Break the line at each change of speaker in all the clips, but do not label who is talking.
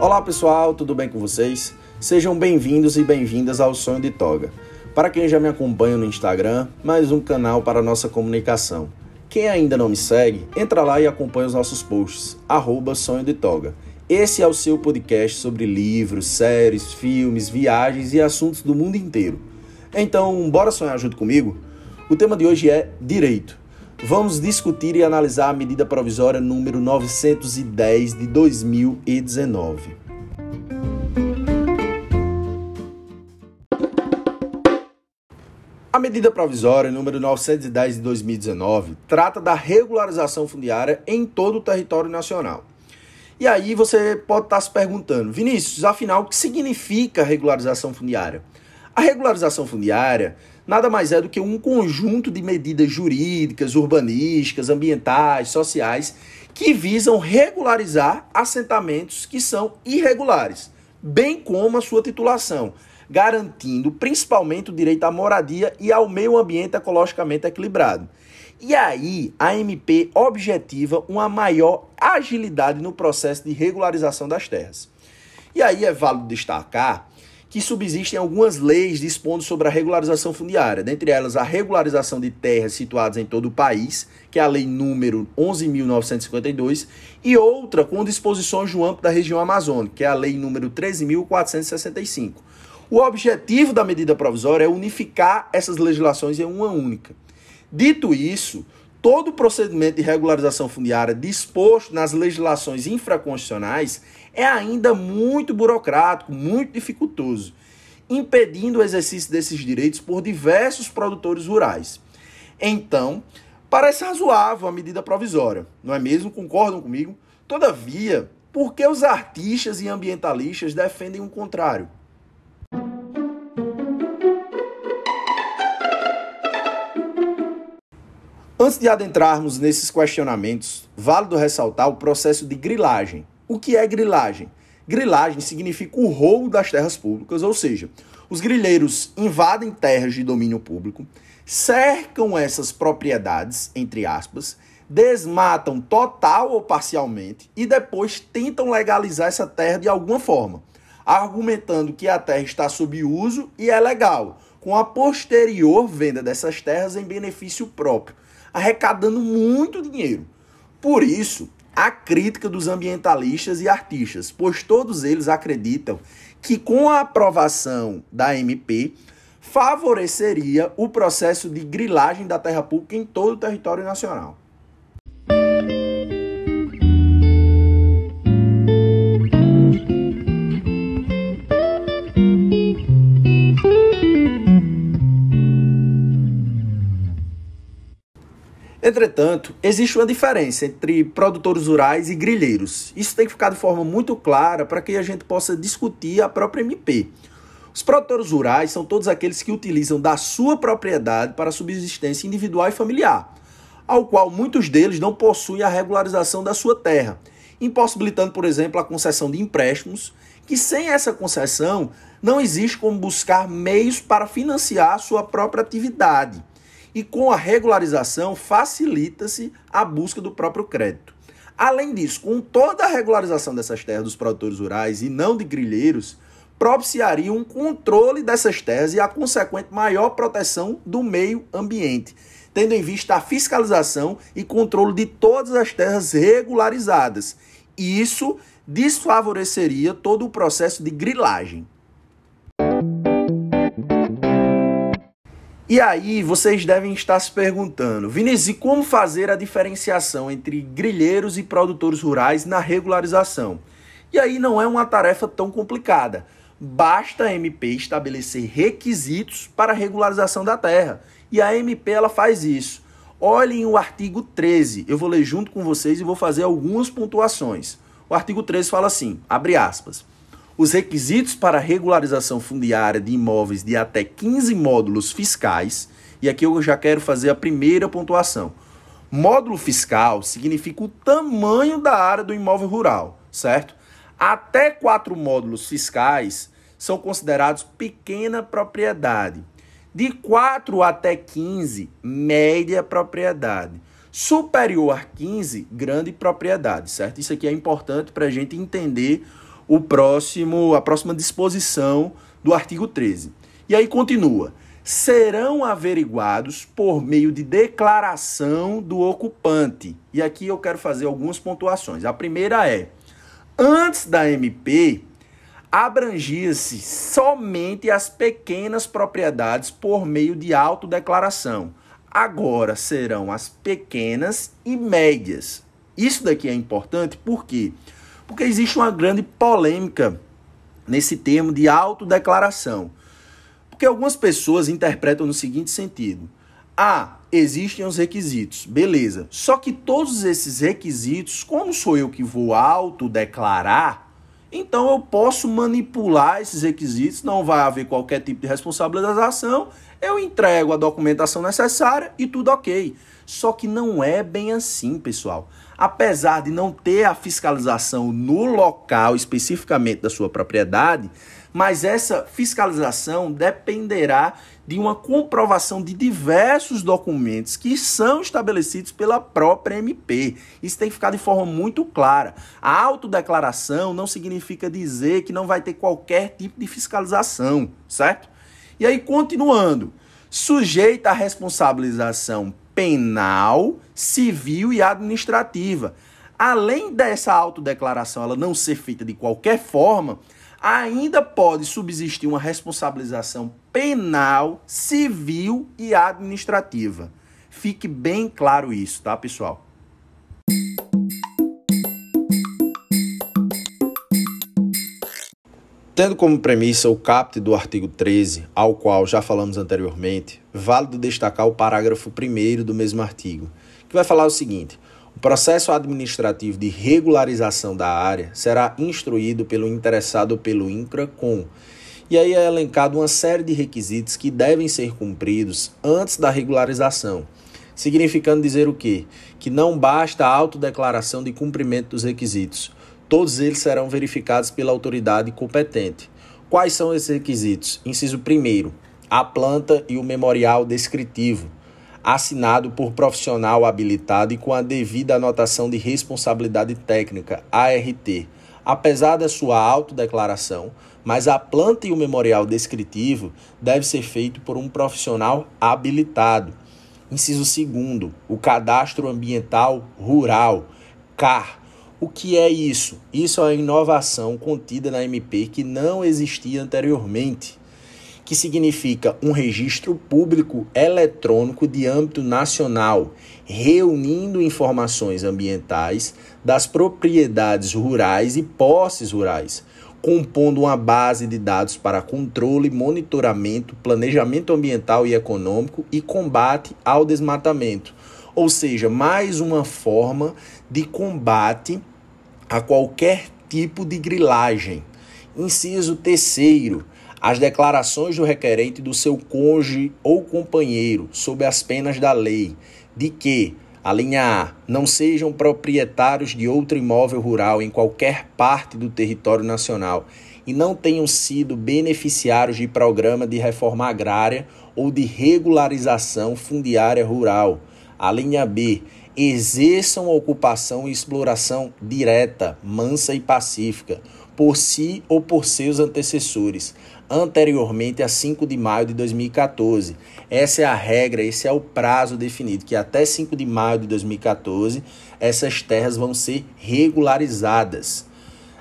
Olá pessoal, tudo bem com vocês? Sejam bem-vindos e bem-vindas ao Sonho de Toga. Para quem já me acompanha no Instagram, mais um canal para nossa comunicação. Quem ainda não me segue, entra lá e acompanha os nossos posts, arroba Sonho de Toga. Esse é o seu podcast sobre livros, séries, filmes, viagens e assuntos do mundo inteiro. Então, bora sonhar junto comigo? O tema de hoje é Direito. Vamos discutir e analisar a medida provisória número 910 de 2019. A medida provisória número 910 de 2019 trata da regularização fundiária em todo o território nacional. E aí você pode estar se perguntando, Vinícius, afinal, o que significa regularização fundiária? A regularização fundiária nada mais é do que um conjunto de medidas jurídicas, urbanísticas, ambientais, sociais que visam regularizar assentamentos que são irregulares, bem como a sua titulação, garantindo principalmente o direito à moradia e ao meio ambiente ecologicamente equilibrado. E aí, a MP objetiva uma maior agilidade no processo de regularização das terras. E aí é válido destacar que subsistem algumas leis dispondo sobre a regularização fundiária, dentre elas a regularização de terras situadas em todo o país, que é a lei número 11.952, e outra com disposições no âmbito da região amazônica, que é a lei número 13.465. O objetivo da medida provisória é unificar essas legislações em uma única. Dito isso, todo o procedimento de regularização fundiária disposto nas legislações infraconstitucionais é ainda muito burocrático, muito dificultoso, impedindo o exercício desses direitos por diversos produtores rurais. Então, parece razoável a medida provisória, não é mesmo? Concordam comigo? Todavia, por que os artistas e ambientalistas defendem o contrário? Antes de adentrarmos nesses questionamentos, válido ressaltar o processo de grilagem, o que é grilagem? Grilagem significa o roubo das terras públicas, ou seja, os grileiros invadem terras de domínio público, cercam essas propriedades, entre aspas, desmatam total ou parcialmente e depois tentam legalizar essa terra de alguma forma, argumentando que a terra está sob uso e é legal, com a posterior venda dessas terras em benefício próprio, arrecadando muito dinheiro. Por isso, a crítica dos ambientalistas e artistas, pois todos eles acreditam que com a aprovação da MP favoreceria o processo de grilagem da terra pública em todo o território nacional. Entretanto, existe uma diferença entre produtores rurais e grilheiros. Isso tem que ficar de forma muito clara para que a gente possa discutir a própria MP. Os produtores rurais são todos aqueles que utilizam da sua propriedade para subsistência individual e familiar, ao qual muitos deles não possuem a regularização da sua terra, impossibilitando, por exemplo, a concessão de empréstimos, que sem essa concessão não existe como buscar meios para financiar a sua própria atividade e com a regularização facilita-se a busca do próprio crédito. Além disso, com toda a regularização dessas terras dos produtores rurais e não de grilheiros, propiciaria um controle dessas terras e a consequente maior proteção do meio ambiente, tendo em vista a fiscalização e controle de todas as terras regularizadas. Isso desfavoreceria todo o processo de grilagem. E aí vocês devem estar se perguntando, Vinícius, e como fazer a diferenciação entre grilheiros e produtores rurais na regularização? E aí não é uma tarefa tão complicada. Basta a MP estabelecer requisitos para a regularização da terra. E a MP ela faz isso. Olhem o artigo 13. Eu vou ler junto com vocês e vou fazer algumas pontuações. O artigo 13 fala assim, abre aspas. Os requisitos para regularização fundiária de imóveis de até 15 módulos fiscais, e aqui eu já quero fazer a primeira pontuação. Módulo fiscal significa o tamanho da área do imóvel rural, certo? Até quatro módulos fiscais são considerados pequena propriedade. De 4 até 15, média propriedade. Superior a 15, grande propriedade, certo? Isso aqui é importante para a gente entender o próximo, a próxima disposição do artigo 13. E aí continua: serão averiguados por meio de declaração do ocupante. E aqui eu quero fazer algumas pontuações. A primeira é: antes da MP, abrangia-se somente as pequenas propriedades por meio de autodeclaração. Agora serão as pequenas e médias. Isso daqui é importante por quê? Porque existe uma grande polêmica nesse termo de autodeclaração. Porque algumas pessoas interpretam no seguinte sentido: ah, existem os requisitos, beleza. Só que todos esses requisitos, como sou eu que vou autodeclarar, então eu posso manipular esses requisitos, não vai haver qualquer tipo de responsabilização, eu entrego a documentação necessária e tudo ok. Só que não é bem assim, pessoal. Apesar de não ter a fiscalização no local especificamente da sua propriedade, mas essa fiscalização dependerá de uma comprovação de diversos documentos que são estabelecidos pela própria MP. Isso tem que ficar de forma muito clara. A autodeclaração não significa dizer que não vai ter qualquer tipo de fiscalização, certo? E aí, continuando, sujeita à responsabilização penal, civil e administrativa. Além dessa autodeclaração ela não ser feita de qualquer forma, ainda pode subsistir uma responsabilização penal, civil e administrativa. Fique bem claro isso, tá, pessoal? Tendo como premissa o caput do artigo 13, ao qual já falamos anteriormente, válido destacar o parágrafo 1 do mesmo artigo, que vai falar o seguinte: o processo administrativo de regularização da área será instruído pelo interessado pelo INCRA com. E aí é elencado uma série de requisitos que devem ser cumpridos antes da regularização. Significando dizer o quê? Que não basta a autodeclaração de cumprimento dos requisitos Todos eles serão verificados pela autoridade competente. Quais são esses requisitos? Inciso 1. A planta e o memorial descritivo, assinado por profissional habilitado e com a devida anotação de responsabilidade técnica, ART. Apesar da sua autodeclaração, mas a planta e o memorial descritivo deve ser feito por um profissional habilitado. Inciso 2. O cadastro ambiental rural, CAR, o que é isso? Isso é uma inovação contida na MP que não existia anteriormente, que significa um registro público eletrônico de âmbito nacional, reunindo informações ambientais das propriedades rurais e posses rurais, compondo uma base de dados para controle, monitoramento, planejamento ambiental e econômico e combate ao desmatamento ou seja, mais uma forma de combate a qualquer tipo de grilagem. Inciso terceiro, as declarações do requerente do seu cônjuge ou companheiro sob as penas da lei, de que, a linha A, não sejam proprietários de outro imóvel rural em qualquer parte do território nacional e não tenham sido beneficiários de programa de reforma agrária ou de regularização fundiária rural a linha B, exerçam ocupação e exploração direta, mansa e pacífica, por si ou por seus antecessores, anteriormente a 5 de maio de 2014. Essa é a regra, esse é o prazo definido, que até 5 de maio de 2014 essas terras vão ser regularizadas.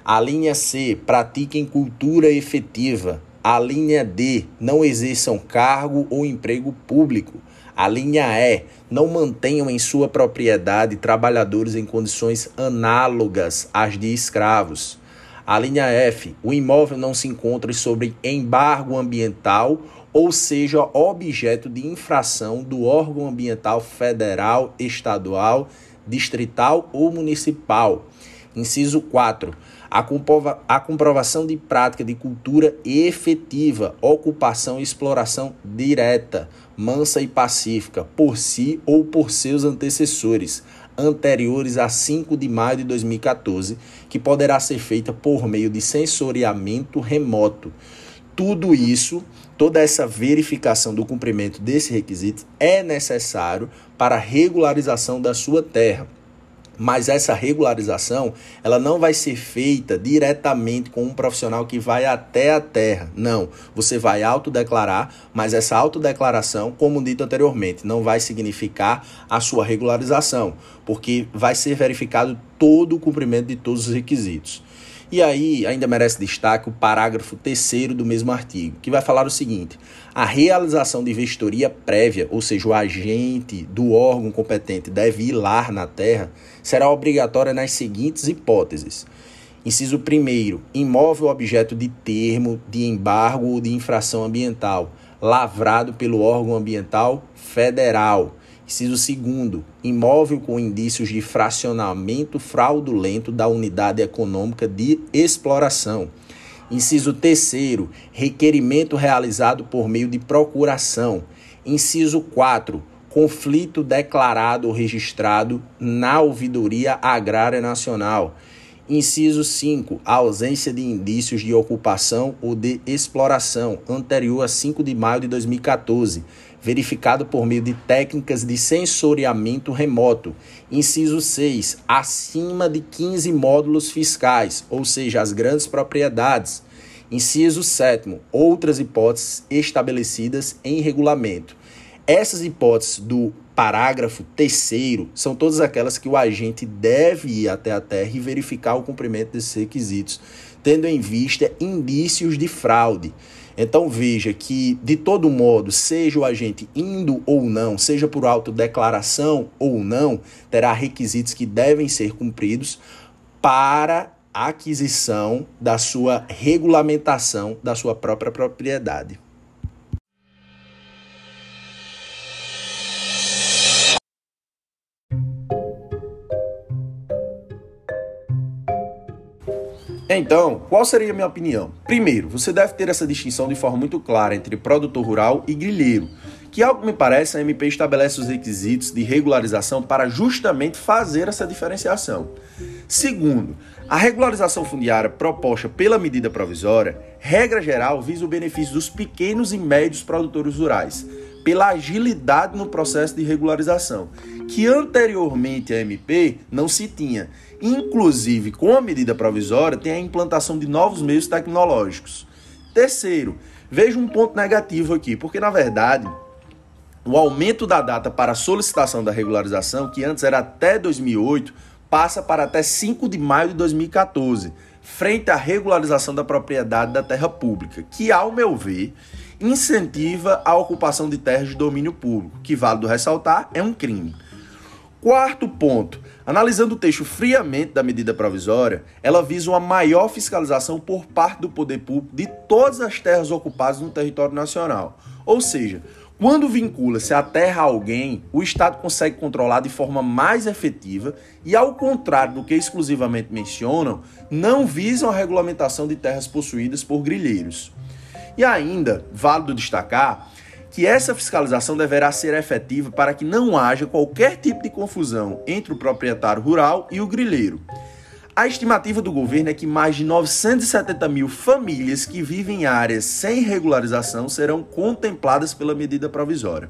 A linha C, pratiquem cultura efetiva. A linha D, não exerçam cargo ou emprego público. A linha E, não mantenham em sua propriedade trabalhadores em condições análogas às de escravos. A linha F, o imóvel não se encontre sob embargo ambiental ou seja objeto de infração do órgão ambiental federal, estadual, distrital ou municipal. Inciso 4. A, comprova a comprovação de prática de cultura efetiva, ocupação e exploração direta, mansa e pacífica, por si ou por seus antecessores, anteriores a 5 de maio de 2014, que poderá ser feita por meio de sensoriamento remoto. Tudo isso, toda essa verificação do cumprimento desse requisito é necessário para a regularização da sua terra. Mas essa regularização, ela não vai ser feita diretamente com um profissional que vai até a terra. Não, você vai autodeclarar, mas essa autodeclaração, como dito anteriormente, não vai significar a sua regularização, porque vai ser verificado todo o cumprimento de todos os requisitos. E aí, ainda merece destaque o parágrafo terceiro do mesmo artigo, que vai falar o seguinte: a realização de vistoria prévia, ou seja, o agente do órgão competente deve ir lá na terra, será obrigatória nas seguintes hipóteses. Inciso 1. Imóvel objeto de termo, de embargo ou de infração ambiental, lavrado pelo órgão ambiental federal Inciso segundo, imóvel com indícios de fracionamento fraudulento da unidade econômica de exploração. Inciso terceiro, requerimento realizado por meio de procuração. Inciso 4, conflito declarado ou registrado na Ouvidoria Agrária Nacional. Inciso 5. ausência de indícios de ocupação ou de exploração anterior a 5 de maio de 2014 verificado por meio de técnicas de sensoriamento remoto. Inciso 6. Acima de 15 módulos fiscais, ou seja, as grandes propriedades. Inciso 7. Outras hipóteses estabelecidas em regulamento. Essas hipóteses do parágrafo terceiro são todas aquelas que o agente deve ir até a terra e verificar o cumprimento desses requisitos, tendo em vista indícios de fraude. Então veja que, de todo modo, seja o agente indo ou não, seja por autodeclaração ou não, terá requisitos que devem ser cumpridos para a aquisição da sua regulamentação da sua própria propriedade. Então, qual seria a minha opinião? Primeiro, você deve ter essa distinção de forma muito clara entre produtor rural e grilheiro, que, ao que me parece, a MP estabelece os requisitos de regularização para justamente fazer essa diferenciação. Segundo, a regularização fundiária proposta pela medida provisória, regra geral, visa o benefício dos pequenos e médios produtores rurais, pela agilidade no processo de regularização, que anteriormente a MP não se tinha Inclusive, com a medida provisória, tem a implantação de novos meios tecnológicos. Terceiro, veja um ponto negativo aqui, porque na verdade, o aumento da data para solicitação da regularização, que antes era até 2008, passa para até 5 de maio de 2014, frente à regularização da propriedade da terra pública, que, ao meu ver, incentiva a ocupação de terras de domínio público, que, válido ressaltar, é um crime. Quarto ponto, Analisando o texto friamente da medida provisória, ela visa uma maior fiscalização por parte do poder público de todas as terras ocupadas no território nacional. Ou seja, quando vincula-se a terra a alguém, o Estado consegue controlar de forma mais efetiva e, ao contrário do que exclusivamente mencionam, não visam a regulamentação de terras possuídas por grilheiros. E ainda, válido destacar que essa fiscalização deverá ser efetiva para que não haja qualquer tipo de confusão entre o proprietário rural e o grileiro. A estimativa do governo é que mais de 970 mil famílias que vivem em áreas sem regularização serão contempladas pela medida provisória.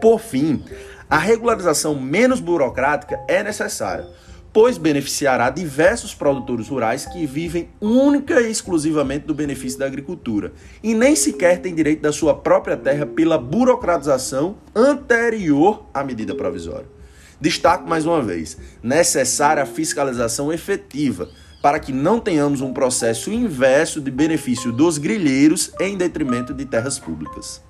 Por fim, a regularização menos burocrática é necessária pois beneficiará diversos produtores rurais que vivem única e exclusivamente do benefício da agricultura e nem sequer têm direito da sua própria terra pela burocratização anterior à medida provisória. Destaco mais uma vez: necessária a fiscalização efetiva para que não tenhamos um processo inverso de benefício dos grilheiros em detrimento de terras públicas.